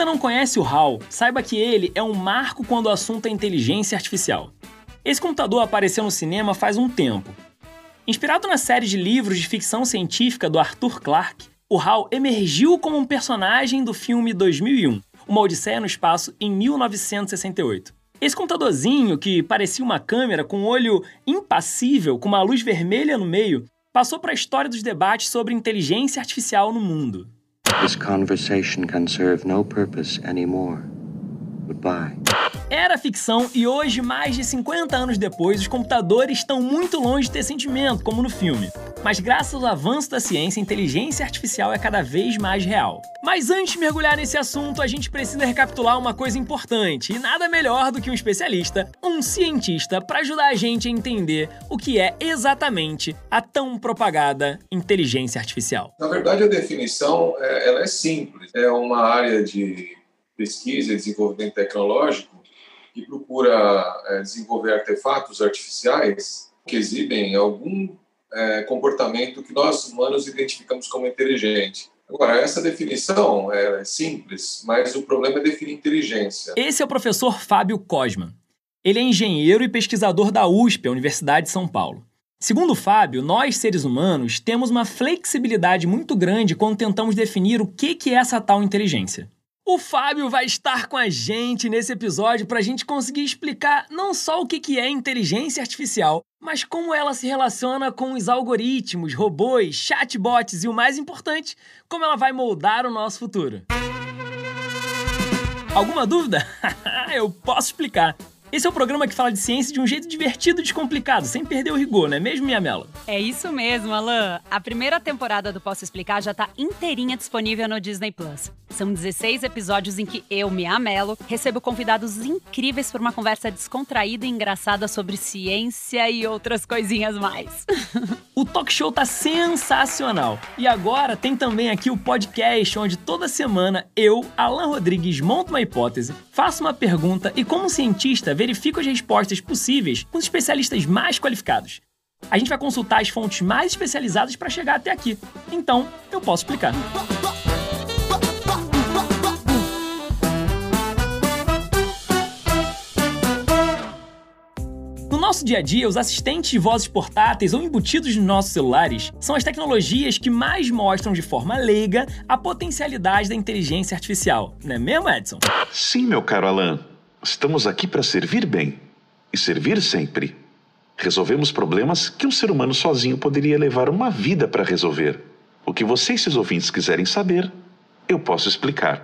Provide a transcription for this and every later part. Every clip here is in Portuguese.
ainda não conhece o HAL, saiba que ele é um marco quando o assunto é inteligência artificial. Esse computador apareceu no cinema faz um tempo. Inspirado na série de livros de ficção científica do Arthur Clarke, o HAL emergiu como um personagem do filme 2001, Uma Odisseia no Espaço, em 1968. Esse computadorzinho, que parecia uma câmera com um olho impassível, com uma luz vermelha no meio, passou para a história dos debates sobre inteligência artificial no mundo. This conversation can serve no purpose anymore. Goodbye. Era ficção e hoje, mais de 50 anos depois, os computadores estão muito longe de ter sentimento, como no filme. Mas graças ao avanço da ciência, a inteligência artificial é cada vez mais real. Mas antes de mergulhar nesse assunto, a gente precisa recapitular uma coisa importante, e nada melhor do que um especialista, um cientista, para ajudar a gente a entender o que é exatamente a tão propagada inteligência artificial. Na verdade, a definição é, ela é simples. É uma área de pesquisa e desenvolvimento tecnológico que procura é, desenvolver artefatos artificiais que exibem algum é, comportamento que nós humanos identificamos como inteligente. Agora, essa definição é simples, mas o problema é definir inteligência. Esse é o professor Fábio Cosman. Ele é engenheiro e pesquisador da USP, a Universidade de São Paulo. Segundo Fábio, nós seres humanos temos uma flexibilidade muito grande quando tentamos definir o que é essa tal inteligência. O Fábio vai estar com a gente nesse episódio para a gente conseguir explicar não só o que é inteligência artificial, mas como ela se relaciona com os algoritmos, robôs, chatbots e o mais importante, como ela vai moldar o nosso futuro. Alguma dúvida? Eu posso explicar. Esse é o programa que fala de ciência de um jeito divertido e descomplicado, sem perder o rigor, não é mesmo, minha Mela? É isso mesmo, Alan. A primeira temporada do Posso Explicar já tá inteirinha disponível no Disney Plus. São 16 episódios em que eu, Mia Mello, recebo convidados incríveis para uma conversa descontraída e engraçada sobre ciência e outras coisinhas mais. o talk show tá sensacional. E agora tem também aqui o podcast, onde toda semana eu, Alan Rodrigues, monto uma hipótese, faço uma pergunta e, como cientista, verifico as respostas possíveis com os especialistas mais qualificados. A gente vai consultar as fontes mais especializadas para chegar até aqui. Então, eu posso explicar. nosso dia a dia, os assistentes de vozes portáteis ou embutidos nos nossos celulares são as tecnologias que mais mostram de forma leiga a potencialidade da inteligência artificial, não é mesmo, Edson? Sim, meu caro Alan. Estamos aqui para servir bem e servir sempre. Resolvemos problemas que um ser humano sozinho poderia levar uma vida para resolver. O que vocês, seus ouvintes, quiserem saber, eu posso explicar.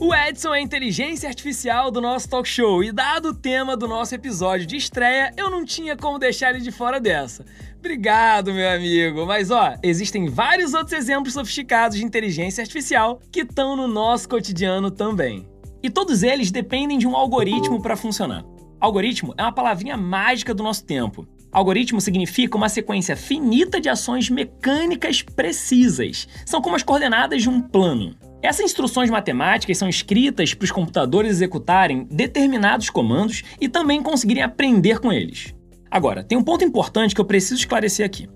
O Edson é a inteligência artificial do nosso talk show e, dado o tema do nosso episódio de estreia, eu não tinha como deixar ele de fora dessa. Obrigado, meu amigo. Mas ó, existem vários outros exemplos sofisticados de inteligência artificial que estão no nosso cotidiano também. E todos eles dependem de um algoritmo para funcionar. Algoritmo é uma palavrinha mágica do nosso tempo. Algoritmo significa uma sequência finita de ações mecânicas precisas. São como as coordenadas de um plano. Essas instruções matemáticas são escritas para os computadores executarem determinados comandos e também conseguirem aprender com eles. Agora, tem um ponto importante que eu preciso esclarecer aqui.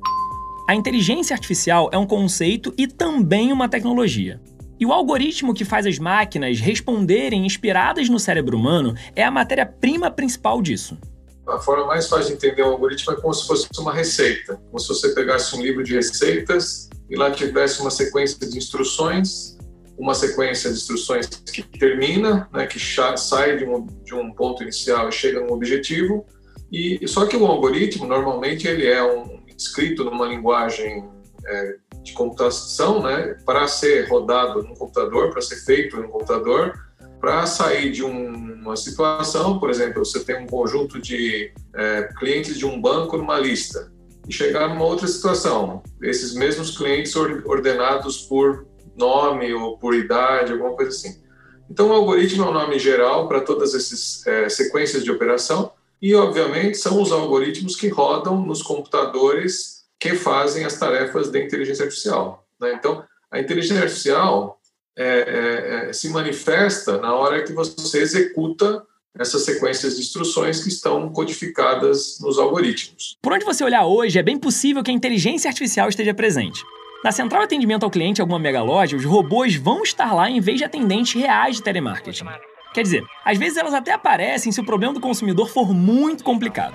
A inteligência artificial é um conceito e também uma tecnologia. E o algoritmo que faz as máquinas responderem inspiradas no cérebro humano é a matéria-prima principal disso. A forma mais fácil de entender o algoritmo é como se fosse uma receita. Como se você pegasse um livro de receitas e lá tivesse uma sequência de instruções uma sequência de instruções que termina, né, que sai de um, de um ponto inicial e chega num objetivo. E só que o algoritmo normalmente ele é um, escrito numa linguagem é, de computação, né, para ser rodado no computador, para ser feito no computador, para sair de um, uma situação, por exemplo, você tem um conjunto de é, clientes de um banco numa lista e chegar numa outra situação, esses mesmos clientes ordenados por nome ou por idade, alguma coisa assim. Então, o algoritmo é um nome geral para todas essas é, sequências de operação e, obviamente, são os algoritmos que rodam nos computadores que fazem as tarefas da inteligência artificial. Né? Então, a inteligência artificial é, é, se manifesta na hora que você executa essas sequências de instruções que estão codificadas nos algoritmos. Por onde você olhar hoje, é bem possível que a inteligência artificial esteja presente. Na central de atendimento ao cliente alguma mega loja, os robôs vão estar lá em vez de atendentes reais de telemarketing. Quer dizer, às vezes elas até aparecem se o problema do consumidor for muito complicado.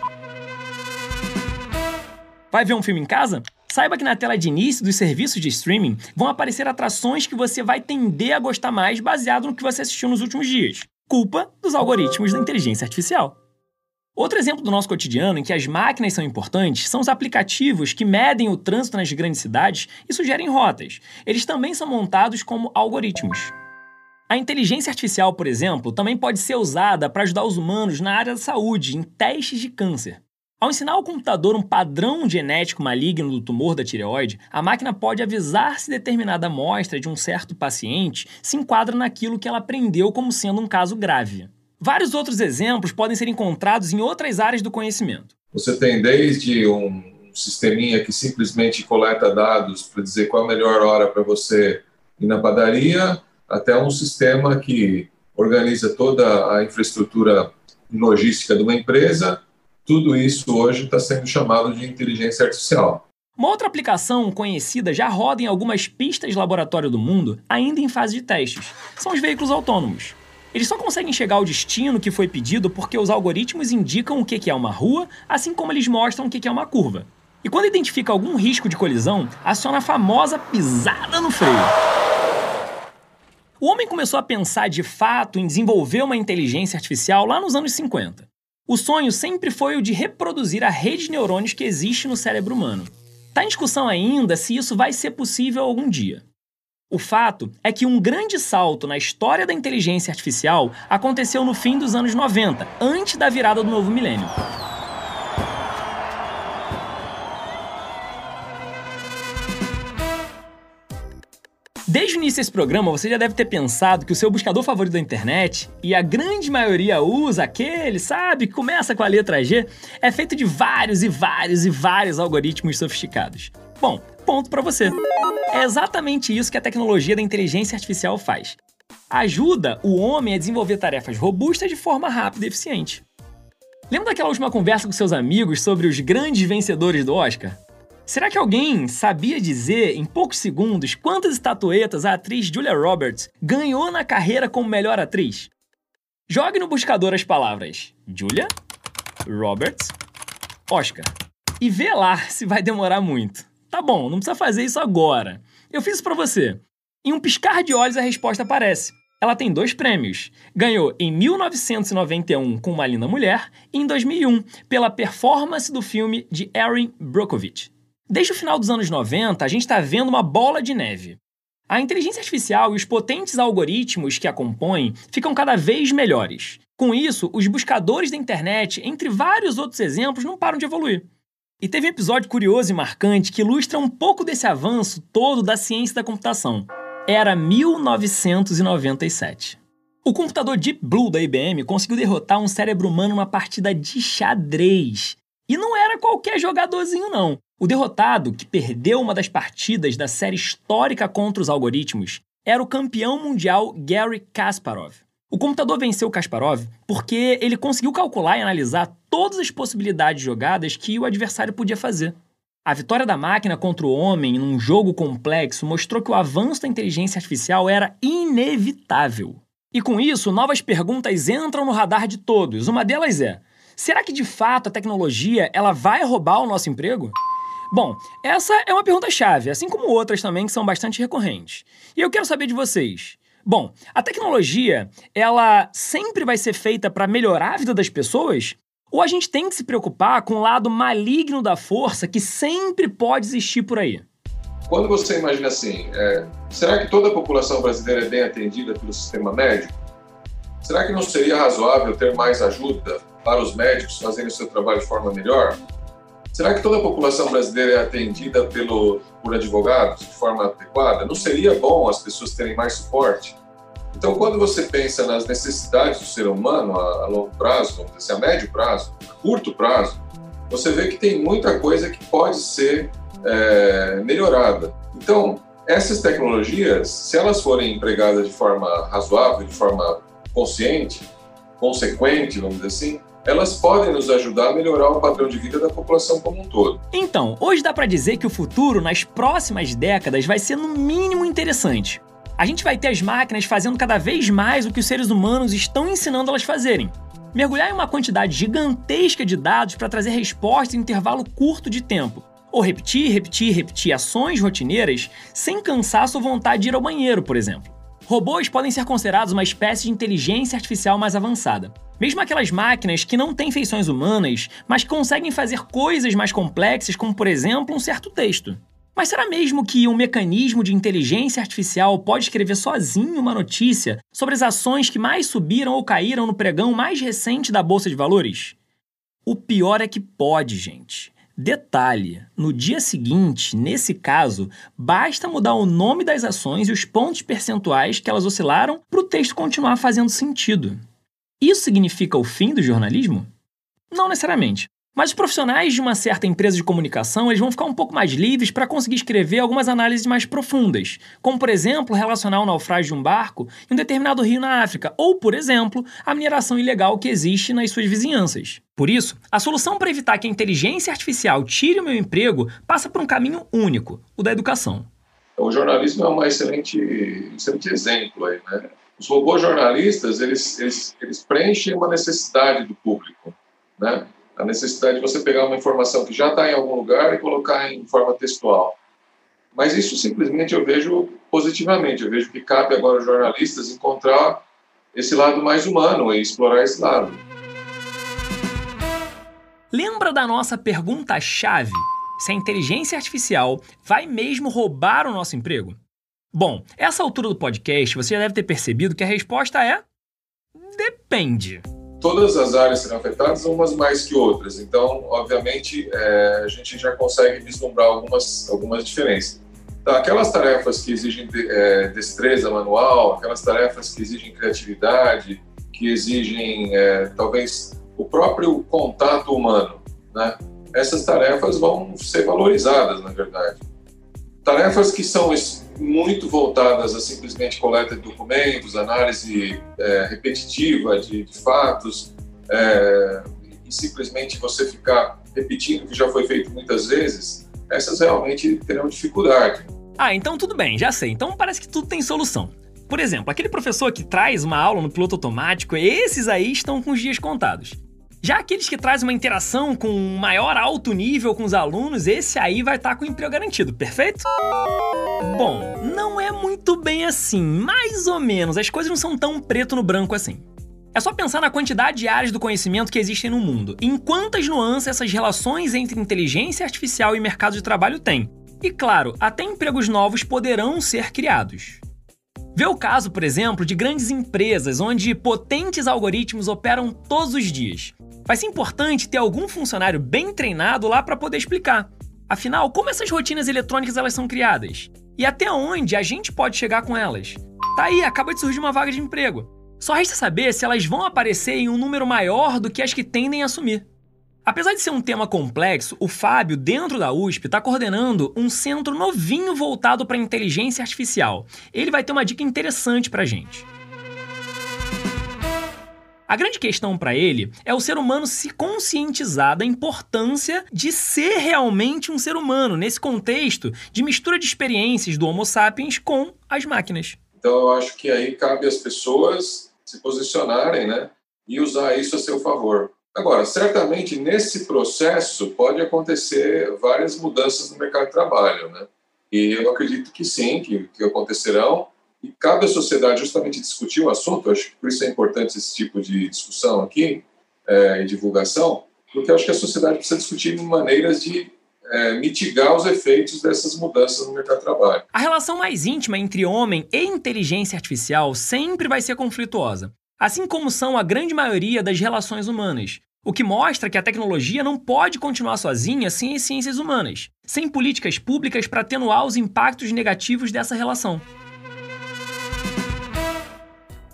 Vai ver um filme em casa? Saiba que na tela de início dos serviços de streaming vão aparecer atrações que você vai tender a gostar mais baseado no que você assistiu nos últimos dias. Culpa dos algoritmos da inteligência artificial. Outro exemplo do nosso cotidiano em que as máquinas são importantes são os aplicativos que medem o trânsito nas grandes cidades e sugerem rotas. Eles também são montados como algoritmos. A inteligência artificial, por exemplo, também pode ser usada para ajudar os humanos na área da saúde, em testes de câncer. Ao ensinar ao computador um padrão genético maligno do tumor da tireoide, a máquina pode avisar se determinada amostra de um certo paciente se enquadra naquilo que ela aprendeu como sendo um caso grave. Vários outros exemplos podem ser encontrados em outras áreas do conhecimento. Você tem desde um sisteminha que simplesmente coleta dados para dizer qual a melhor hora para você ir na padaria, até um sistema que organiza toda a infraestrutura logística de uma empresa. Tudo isso hoje está sendo chamado de inteligência artificial. Uma outra aplicação conhecida já roda em algumas pistas de laboratório do mundo, ainda em fase de testes. São os veículos autônomos. Eles só conseguem chegar ao destino que foi pedido porque os algoritmos indicam o que é uma rua, assim como eles mostram o que é uma curva. E quando identifica algum risco de colisão, aciona a famosa pisada no freio. O homem começou a pensar de fato em desenvolver uma inteligência artificial lá nos anos 50. O sonho sempre foi o de reproduzir a rede de neurônios que existe no cérebro humano. Está em discussão ainda se isso vai ser possível algum dia. O fato é que um grande salto na história da inteligência artificial aconteceu no fim dos anos 90, antes da virada do novo milênio. Desde o início desse programa, você já deve ter pensado que o seu buscador favorito da internet, e a grande maioria usa aquele, sabe, que começa com a letra G, é feito de vários e vários e vários algoritmos sofisticados. Bom, ponto para você. É exatamente isso que a tecnologia da inteligência artificial faz. Ajuda o homem a desenvolver tarefas robustas de forma rápida e eficiente. Lembra daquela última conversa com seus amigos sobre os grandes vencedores do Oscar? Será que alguém sabia dizer em poucos segundos quantas estatuetas a atriz Julia Roberts ganhou na carreira como melhor atriz? Jogue no buscador as palavras Julia, Roberts, Oscar e vê lá se vai demorar muito. Tá bom, não precisa fazer isso agora. Eu fiz isso para você. Em um piscar de olhos a resposta aparece. Ela tem dois prêmios. Ganhou em 1991 com Uma Linda Mulher e em 2001 pela performance do filme de Erin Brockovich. Desde o final dos anos 90, a gente está vendo uma bola de neve. A inteligência artificial e os potentes algoritmos que a compõem ficam cada vez melhores. Com isso, os buscadores da internet, entre vários outros exemplos, não param de evoluir. E teve um episódio curioso e marcante que ilustra um pouco desse avanço todo da ciência da computação. Era 1997. O computador Deep Blue da IBM conseguiu derrotar um cérebro humano numa partida de xadrez. E não era qualquer jogadorzinho, não. O derrotado, que perdeu uma das partidas da série histórica contra os algoritmos, era o campeão mundial Gary Kasparov. O computador venceu Kasparov porque ele conseguiu calcular e analisar todas as possibilidades de jogadas que o adversário podia fazer. A vitória da máquina contra o homem num jogo complexo mostrou que o avanço da inteligência artificial era inevitável. E com isso, novas perguntas entram no radar de todos. Uma delas é: será que de fato a tecnologia ela vai roubar o nosso emprego? Bom, essa é uma pergunta chave, assim como outras também que são bastante recorrentes. E eu quero saber de vocês. Bom, a tecnologia, ela sempre vai ser feita para melhorar a vida das pessoas? Ou a gente tem que se preocupar com o lado maligno da força que sempre pode existir por aí? Quando você imagina assim, é, será que toda a população brasileira é bem atendida pelo sistema médico? Será que não seria razoável ter mais ajuda para os médicos fazerem o seu trabalho de forma melhor? Será que toda a população brasileira é atendida pelo, por advogados de forma adequada? Não seria bom as pessoas terem mais suporte? Então, quando você pensa nas necessidades do ser humano a, a longo prazo, vamos dizer assim, a médio prazo, a curto prazo, você vê que tem muita coisa que pode ser é, melhorada. Então, essas tecnologias, se elas forem empregadas de forma razoável, de forma consciente, consequente, vamos dizer assim, elas podem nos ajudar a melhorar o padrão de vida da população como um todo. Então, hoje dá para dizer que o futuro, nas próximas décadas, vai ser no mínimo interessante. A gente vai ter as máquinas fazendo cada vez mais o que os seres humanos estão ensinando elas fazerem. Mergulhar em uma quantidade gigantesca de dados para trazer respostas em intervalo curto de tempo. Ou repetir, repetir, repetir ações rotineiras sem cansaço ou vontade de ir ao banheiro, por exemplo. Robôs podem ser considerados uma espécie de inteligência artificial mais avançada. Mesmo aquelas máquinas que não têm feições humanas, mas conseguem fazer coisas mais complexas, como por exemplo um certo texto. Mas será mesmo que um mecanismo de inteligência artificial pode escrever sozinho uma notícia sobre as ações que mais subiram ou caíram no pregão mais recente da Bolsa de Valores? O pior é que pode, gente. Detalhe: no dia seguinte, nesse caso, basta mudar o nome das ações e os pontos percentuais que elas oscilaram para o texto continuar fazendo sentido. Isso significa o fim do jornalismo? Não necessariamente. Mas os profissionais de uma certa empresa de comunicação eles vão ficar um pouco mais livres para conseguir escrever algumas análises mais profundas, como, por exemplo, relacionar o naufrágio de um barco em um determinado rio na África, ou, por exemplo, a mineração ilegal que existe nas suas vizinhanças. Por isso, a solução para evitar que a inteligência artificial tire o meu emprego passa por um caminho único, o da educação. O jornalismo é um excelente, excelente exemplo aí, né? Os robôs jornalistas, eles, eles, eles preenchem uma necessidade do público, né? A necessidade de você pegar uma informação que já está em algum lugar e colocar em forma textual. Mas isso simplesmente eu vejo positivamente. Eu vejo que cabe agora aos jornalistas encontrar esse lado mais humano e explorar esse lado. Lembra da nossa pergunta-chave? Se a inteligência artificial vai mesmo roubar o nosso emprego? Bom, essa altura do podcast você já deve ter percebido que a resposta é: depende todas as áreas serão afetadas, umas mais que outras. Então, obviamente, é, a gente já consegue vislumbrar algumas, algumas diferenças. Então, aquelas tarefas que exigem é, destreza manual, aquelas tarefas que exigem criatividade, que exigem, é, talvez, o próprio contato humano, né? essas tarefas vão ser valorizadas, na verdade. Tarefas que são muito voltadas a simplesmente coleta de documentos, análise é, repetitiva de, de fatos, é, e simplesmente você ficar repetindo o que já foi feito muitas vezes, essas realmente terão dificuldade. Ah, então tudo bem, já sei. Então parece que tudo tem solução. Por exemplo, aquele professor que traz uma aula no piloto automático, esses aí estão com os dias contados. Já aqueles que trazem uma interação com um maior alto nível com os alunos, esse aí vai estar tá com emprego garantido, perfeito? Bom, não é muito bem assim, mais ou menos, as coisas não são tão preto no branco assim. É só pensar na quantidade de áreas do conhecimento que existem no mundo em quantas nuances essas relações entre inteligência artificial e mercado de trabalho têm. E claro, até empregos novos poderão ser criados. Vê o caso, por exemplo, de grandes empresas onde potentes algoritmos operam todos os dias. Vai ser importante ter algum funcionário bem treinado lá para poder explicar. Afinal, como essas rotinas eletrônicas elas são criadas? E até onde a gente pode chegar com elas? Tá aí, acaba de surgir uma vaga de emprego. Só resta saber se elas vão aparecer em um número maior do que as que tendem a assumir. Apesar de ser um tema complexo, o Fábio, dentro da USP, está coordenando um centro novinho voltado para inteligência artificial. Ele vai ter uma dica interessante para gente. A grande questão para ele é o ser humano se conscientizar da importância de ser realmente um ser humano, nesse contexto de mistura de experiências do Homo sapiens com as máquinas. Então, eu acho que aí cabe às pessoas se posicionarem né, e usar isso a seu favor. Agora, certamente nesse processo pode acontecer várias mudanças no mercado de trabalho, né? E eu acredito que sim, que, que acontecerão. E cabe à sociedade justamente discutir o assunto. Acho que por isso é importante esse tipo de discussão aqui é, e divulgação, porque acho que a sociedade precisa discutir maneiras de é, mitigar os efeitos dessas mudanças no mercado de trabalho. A relação mais íntima entre homem e inteligência artificial sempre vai ser conflituosa assim como são a grande maioria das relações humanas. O que mostra que a tecnologia não pode continuar sozinha sem as ciências humanas, sem políticas públicas para atenuar os impactos negativos dessa relação.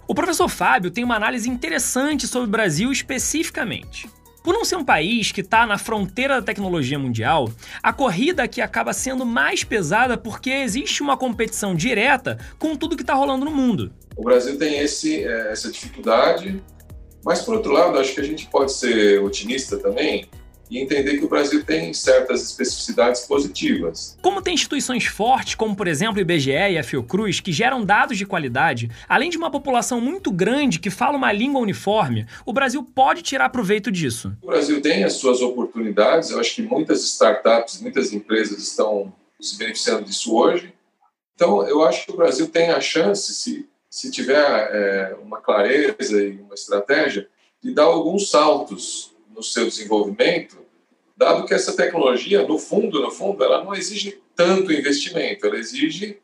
O professor Fábio tem uma análise interessante sobre o Brasil especificamente. Por não ser um país que está na fronteira da tecnologia mundial, a corrida aqui acaba sendo mais pesada porque existe uma competição direta com tudo que está rolando no mundo. O Brasil tem esse, é, essa dificuldade Mas, por outro lado, acho que a gente pode ser otimista também e entender que o Brasil tem certas especificidades positivas. Como tem instituições fortes, como por exemplo o IBGE e a Fiocruz, que geram dados de qualidade, além de uma população muito grande que fala uma língua uniforme, o Brasil pode tirar proveito disso. O Brasil tem as suas oportunidades, eu acho que muitas startups, muitas empresas estão se beneficiando disso hoje. Então, eu acho que o Brasil tem a chance, se, se tiver é, uma clareza e uma estratégia, de dar alguns saltos no seu desenvolvimento, dado que essa tecnologia, no fundo, no fundo, ela não exige tanto investimento, ela exige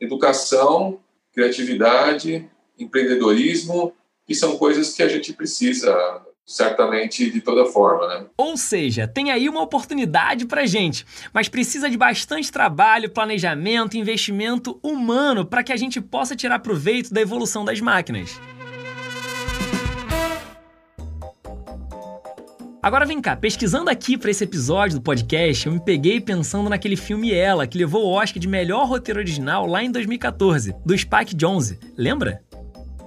educação, criatividade, empreendedorismo, que são coisas que a gente precisa certamente de toda forma, né? Ou seja, tem aí uma oportunidade para gente, mas precisa de bastante trabalho, planejamento, investimento humano para que a gente possa tirar proveito da evolução das máquinas. Agora vem cá, pesquisando aqui para esse episódio do podcast, eu me peguei pensando naquele filme Ela, que levou o Oscar de melhor roteiro original lá em 2014, do Spike Jonze. Lembra?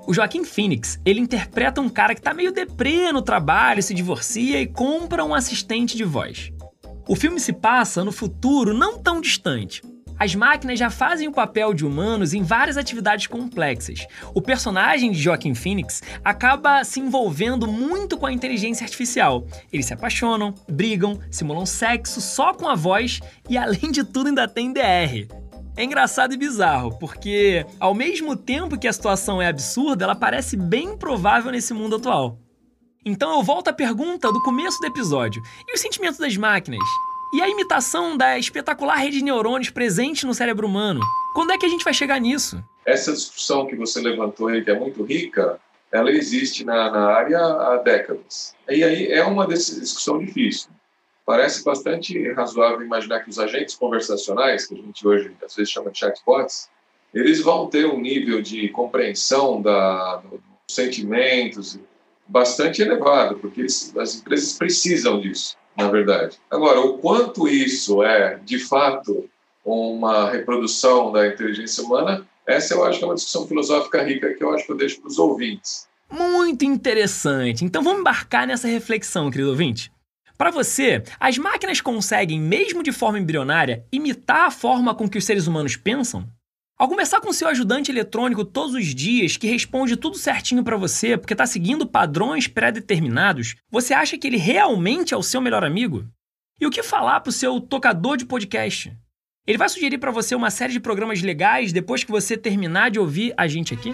O Joaquim Phoenix, ele interpreta um cara que tá meio deprê no trabalho, se divorcia e compra um assistente de voz. O filme se passa no futuro não tão distante, as máquinas já fazem o papel de humanos em várias atividades complexas. O personagem de Joaquim Phoenix acaba se envolvendo muito com a inteligência artificial. Eles se apaixonam, brigam, simulam sexo só com a voz e, além de tudo, ainda tem DR. É engraçado e bizarro, porque ao mesmo tempo que a situação é absurda, ela parece bem provável nesse mundo atual. Então eu volto à pergunta do começo do episódio: e os sentimentos das máquinas? E a imitação da espetacular rede de neurônios presente no cérebro humano? Quando é que a gente vai chegar nisso? Essa discussão que você levantou aí, que é muito rica, ela existe na, na área há décadas. E aí é uma discussão difícil. Parece bastante razoável imaginar que os agentes conversacionais, que a gente hoje às vezes chama de chatbots, eles vão ter um nível de compreensão da, dos sentimentos bastante elevado, porque eles, as empresas precisam disso na verdade. Agora, o quanto isso é, de fato, uma reprodução da inteligência humana, essa eu acho que é uma discussão filosófica rica que eu acho que eu deixo para os ouvintes. Muito interessante. Então vamos embarcar nessa reflexão, querido ouvinte. Para você, as máquinas conseguem, mesmo de forma embrionária, imitar a forma com que os seres humanos pensam? Ao conversar com seu ajudante eletrônico todos os dias, que responde tudo certinho para você porque está seguindo padrões pré-determinados, você acha que ele realmente é o seu melhor amigo? E o que falar para o seu tocador de podcast? Ele vai sugerir para você uma série de programas legais depois que você terminar de ouvir a gente aqui?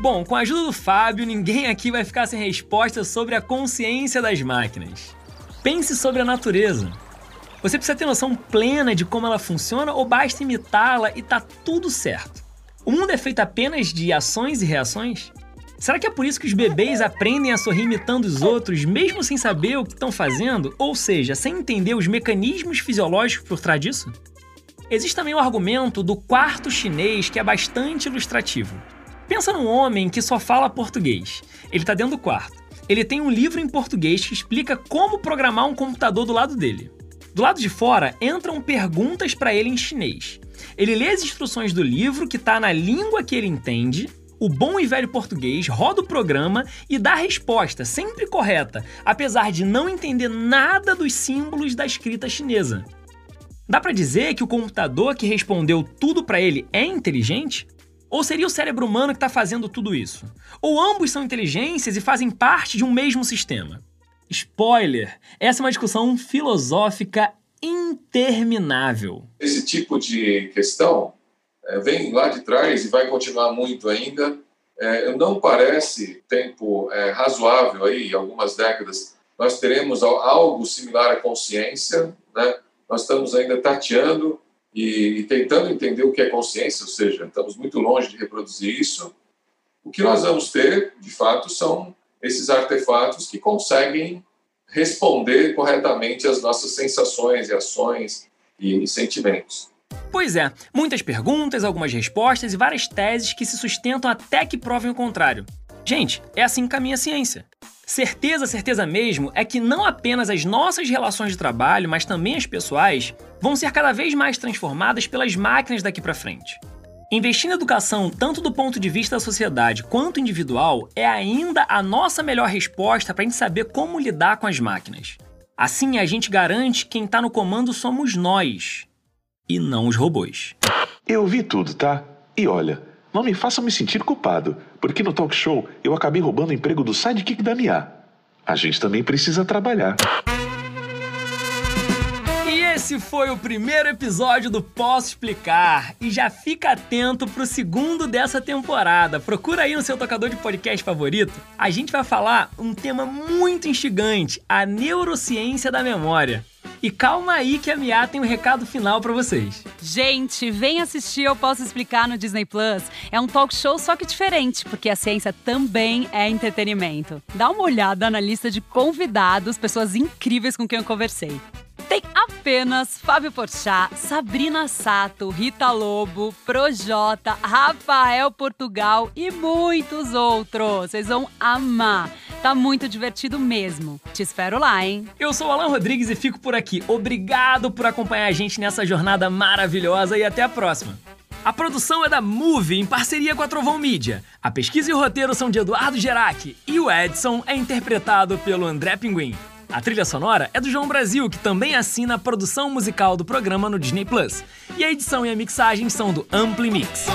Bom, com a ajuda do Fábio, ninguém aqui vai ficar sem resposta sobre a consciência das máquinas. Pense sobre a natureza. Você precisa ter noção plena de como ela funciona ou basta imitá-la e tá tudo certo. O mundo é feito apenas de ações e reações? Será que é por isso que os bebês aprendem a sorrir imitando os outros, mesmo sem saber o que estão fazendo, ou seja, sem entender os mecanismos fisiológicos por trás disso? Existe também o argumento do quarto chinês que é bastante ilustrativo. Pensa num homem que só fala português. Ele está dentro do quarto. Ele tem um livro em português que explica como programar um computador do lado dele. Do lado de fora entram perguntas para ele em chinês. Ele lê as instruções do livro que está na língua que ele entende. O bom e velho português roda o programa e dá a resposta, sempre correta, apesar de não entender nada dos símbolos da escrita chinesa. Dá para dizer que o computador que respondeu tudo para ele é inteligente? Ou seria o cérebro humano que está fazendo tudo isso? Ou ambos são inteligências e fazem parte de um mesmo sistema? Spoiler! Essa é uma discussão filosófica interminável. Esse tipo de questão é, vem lá de trás e vai continuar muito ainda. É, não parece tempo é, razoável aí, algumas décadas, nós teremos algo similar à consciência, né? Nós estamos ainda tateando e, e tentando entender o que é consciência, ou seja, estamos muito longe de reproduzir isso. O que nós vamos ter, de fato, são esses artefatos que conseguem responder corretamente às nossas sensações e ações e, sentimentos. Pois é, muitas perguntas, algumas respostas e várias teses que se sustentam até que provem o contrário. Gente, é assim que caminha a ciência. Certeza, certeza mesmo é que não apenas as nossas relações de trabalho, mas também as pessoais, vão ser cada vez mais transformadas pelas máquinas daqui para frente. Investir na educação, tanto do ponto de vista da sociedade quanto individual, é ainda a nossa melhor resposta para a gente saber como lidar com as máquinas. Assim, a gente garante que quem está no comando somos nós, e não os robôs. Eu vi tudo, tá? E olha, não me façam me sentir culpado, porque no talk show eu acabei roubando o emprego do sidekick da Mia. A gente também precisa trabalhar. Esse foi o primeiro episódio do Posso Explicar. E já fica atento pro segundo dessa temporada. Procura aí no seu tocador de podcast favorito. A gente vai falar um tema muito instigante: a neurociência da memória. E calma aí que a Mia tem um recado final para vocês. Gente, vem assistir Eu Posso Explicar no Disney Plus. É um talk show só que diferente, porque a ciência também é entretenimento. Dá uma olhada na lista de convidados, pessoas incríveis com quem eu conversei. Tem apenas Fábio Porchat, Sabrina Sato, Rita Lobo, Projota, Rafael Portugal e muitos outros. Vocês vão amar. Tá muito divertido mesmo. Te espero lá, hein? Eu sou Alan Rodrigues e fico por aqui. Obrigado por acompanhar a gente nessa jornada maravilhosa e até a próxima. A produção é da Move, em parceria com a Trovão Mídia. A pesquisa e o roteiro são de Eduardo Gerac e o Edson é interpretado pelo André Pinguim. A trilha sonora é do João Brasil, que também assina a produção musical do programa no Disney Plus. E a edição e a mixagem são do Ampli Mix.